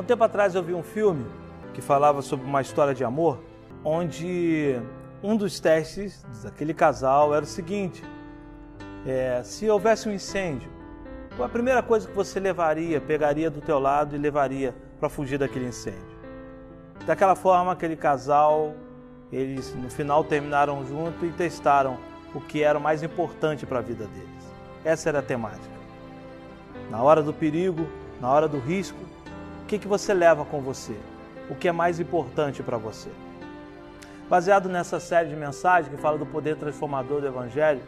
Há um tempo atrás eu vi um filme que falava sobre uma história de amor, onde um dos testes daquele casal era o seguinte: é, se houvesse um incêndio, qual a primeira coisa que você levaria, pegaria do teu lado e levaria para fugir daquele incêndio? Daquela forma, aquele casal, eles no final terminaram junto e testaram o que era o mais importante para a vida deles. Essa era a temática. Na hora do perigo, na hora do risco, que, que você leva com você? O que é mais importante para você? Baseado nessa série de mensagens que fala do poder transformador do Evangelho,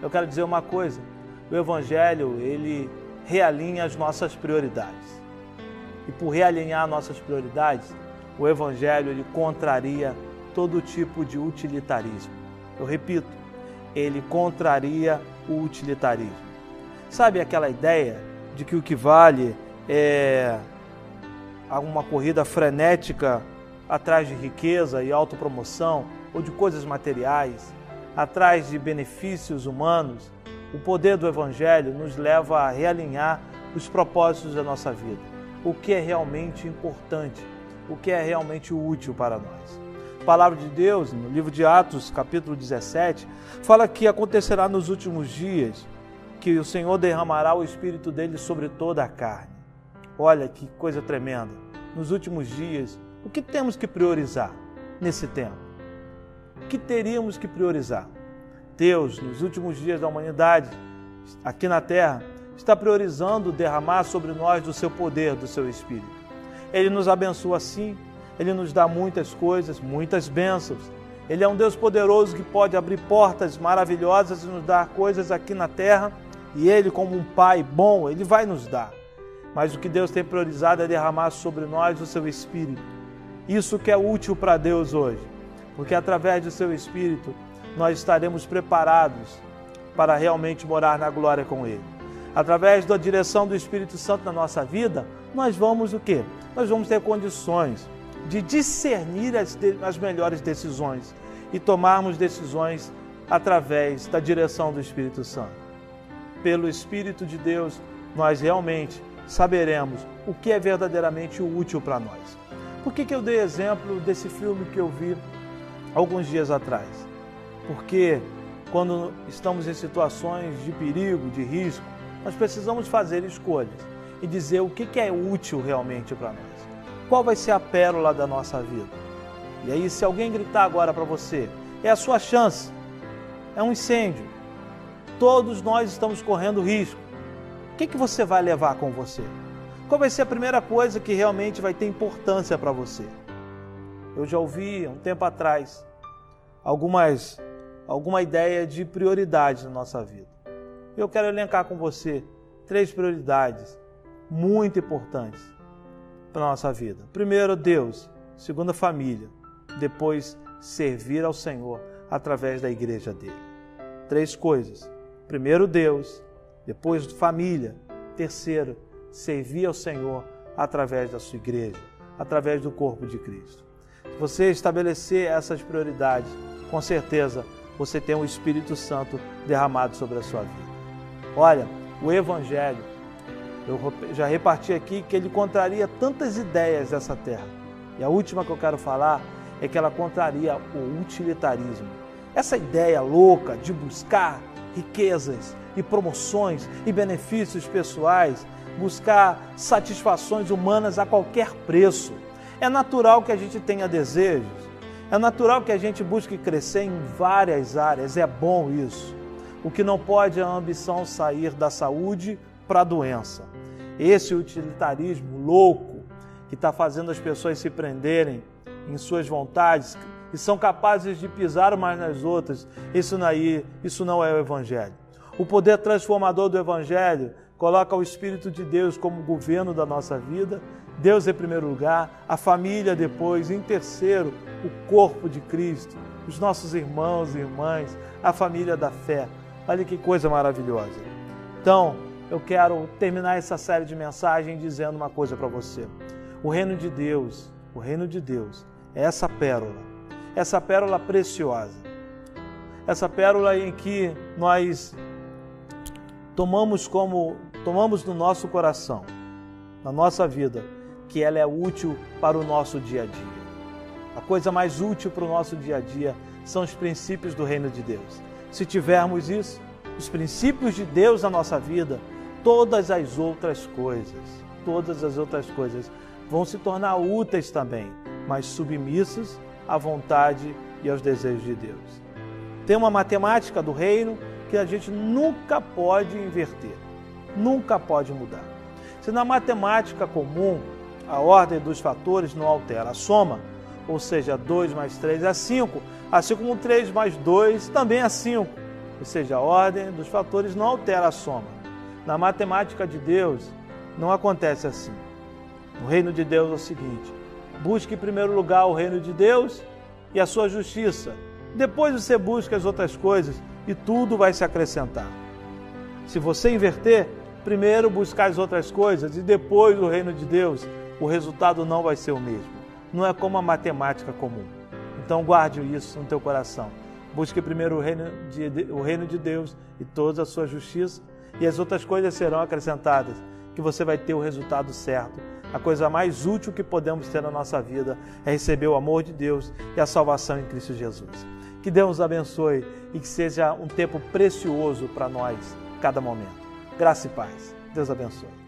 eu quero dizer uma coisa: o Evangelho ele realinha as nossas prioridades. E por realinhar nossas prioridades, o Evangelho ele contraria todo tipo de utilitarismo. Eu repito, ele contraria o utilitarismo. Sabe aquela ideia de que o que vale é uma corrida frenética atrás de riqueza e autopromoção ou de coisas materiais, atrás de benefícios humanos, o poder do Evangelho nos leva a realinhar os propósitos da nossa vida, o que é realmente importante, o que é realmente útil para nós. A palavra de Deus, no livro de Atos, capítulo 17, fala que acontecerá nos últimos dias que o Senhor derramará o Espírito dele sobre toda a carne. Olha que coisa tremenda. Nos últimos dias, o que temos que priorizar nesse tempo? O que teríamos que priorizar? Deus, nos últimos dias da humanidade, aqui na terra, está priorizando derramar sobre nós do seu poder, do seu Espírito. Ele nos abençoa assim, ele nos dá muitas coisas, muitas bênçãos. Ele é um Deus poderoso que pode abrir portas maravilhosas e nos dar coisas aqui na terra. E Ele, como um Pai bom, Ele vai nos dar. Mas o que Deus tem priorizado é derramar sobre nós o seu Espírito isso que é útil para Deus hoje, porque através do seu Espírito nós estaremos preparados para realmente morar na glória com Ele. Através da direção do Espírito Santo na nossa vida, nós vamos o quê? Nós vamos ter condições de discernir as, as melhores decisões e tomarmos decisões através da direção do Espírito Santo. Pelo Espírito de Deus, nós realmente saberemos o que é verdadeiramente útil para nós. Por que, que eu dei exemplo desse filme que eu vi alguns dias atrás? Porque quando estamos em situações de perigo, de risco, nós precisamos fazer escolhas e dizer o que, que é útil realmente para nós. Qual vai ser a pérola da nossa vida? E aí, se alguém gritar agora para você, é a sua chance, é um incêndio, todos nós estamos correndo risco. O que, que você vai levar com você? Qual vai ser a primeira coisa que realmente vai ter importância para você? Eu já ouvi um tempo atrás algumas alguma ideia de prioridades na nossa vida. Eu quero elencar com você três prioridades muito importantes para a nossa vida. Primeiro, Deus. Segundo, família. Depois, servir ao Senhor através da igreja dele. Três coisas. Primeiro, Deus. Depois, família. Terceiro, servir ao Senhor através da sua igreja, através do corpo de Cristo. Se você estabelecer essas prioridades, com certeza você tem o Espírito Santo derramado sobre a sua vida. Olha, o Evangelho, eu já reparti aqui que ele contraria tantas ideias dessa terra. E a última que eu quero falar é que ela contraria o utilitarismo. Essa ideia louca de buscar riquezas e promoções e benefícios pessoais buscar satisfações humanas a qualquer preço. É natural que a gente tenha desejos, é natural que a gente busque crescer em várias áreas, é bom isso. O que não pode é a ambição sair da saúde para a doença. Esse utilitarismo louco que está fazendo as pessoas se prenderem em suas vontades e são capazes de pisar umas nas outras, isso, não, é, isso não é o Evangelho. O poder transformador do Evangelho coloca o Espírito de Deus como governo da nossa vida, Deus em primeiro lugar, a família depois, em terceiro, o corpo de Cristo, os nossos irmãos e irmãs, a família da fé. Olha que coisa maravilhosa. Então, eu quero terminar essa série de mensagens dizendo uma coisa para você. O reino de Deus, o reino de Deus é essa pérola, essa pérola preciosa, essa pérola em que nós tomamos como tomamos no nosso coração, na nossa vida, que ela é útil para o nosso dia a dia. A coisa mais útil para o nosso dia a dia são os princípios do reino de Deus. Se tivermos isso, os princípios de Deus na nossa vida, todas as outras coisas, todas as outras coisas vão se tornar úteis também, mas submissas à vontade e aos desejos de Deus. Tem uma matemática do reino que a gente nunca pode inverter, nunca pode mudar. Se na matemática comum a ordem dos fatores não altera a soma, ou seja, 2 mais 3 é 5, assim como 3 mais 2 também é 5, ou seja, a ordem dos fatores não altera a soma. Na matemática de Deus não acontece assim. No reino de Deus é o seguinte: busque em primeiro lugar o reino de Deus e a sua justiça. Depois você busca as outras coisas e tudo vai se acrescentar. Se você inverter, primeiro buscar as outras coisas e depois o reino de Deus, o resultado não vai ser o mesmo. Não é como a matemática comum. Então guarde isso no teu coração. Busque primeiro o reino de, o reino de Deus e toda a sua justiça, e as outras coisas serão acrescentadas, que você vai ter o resultado certo. A coisa mais útil que podemos ter na nossa vida é receber o amor de Deus e a salvação em Cristo Jesus. Que Deus nos abençoe e que seja um tempo precioso para nós, cada momento. Graça e paz. Deus abençoe.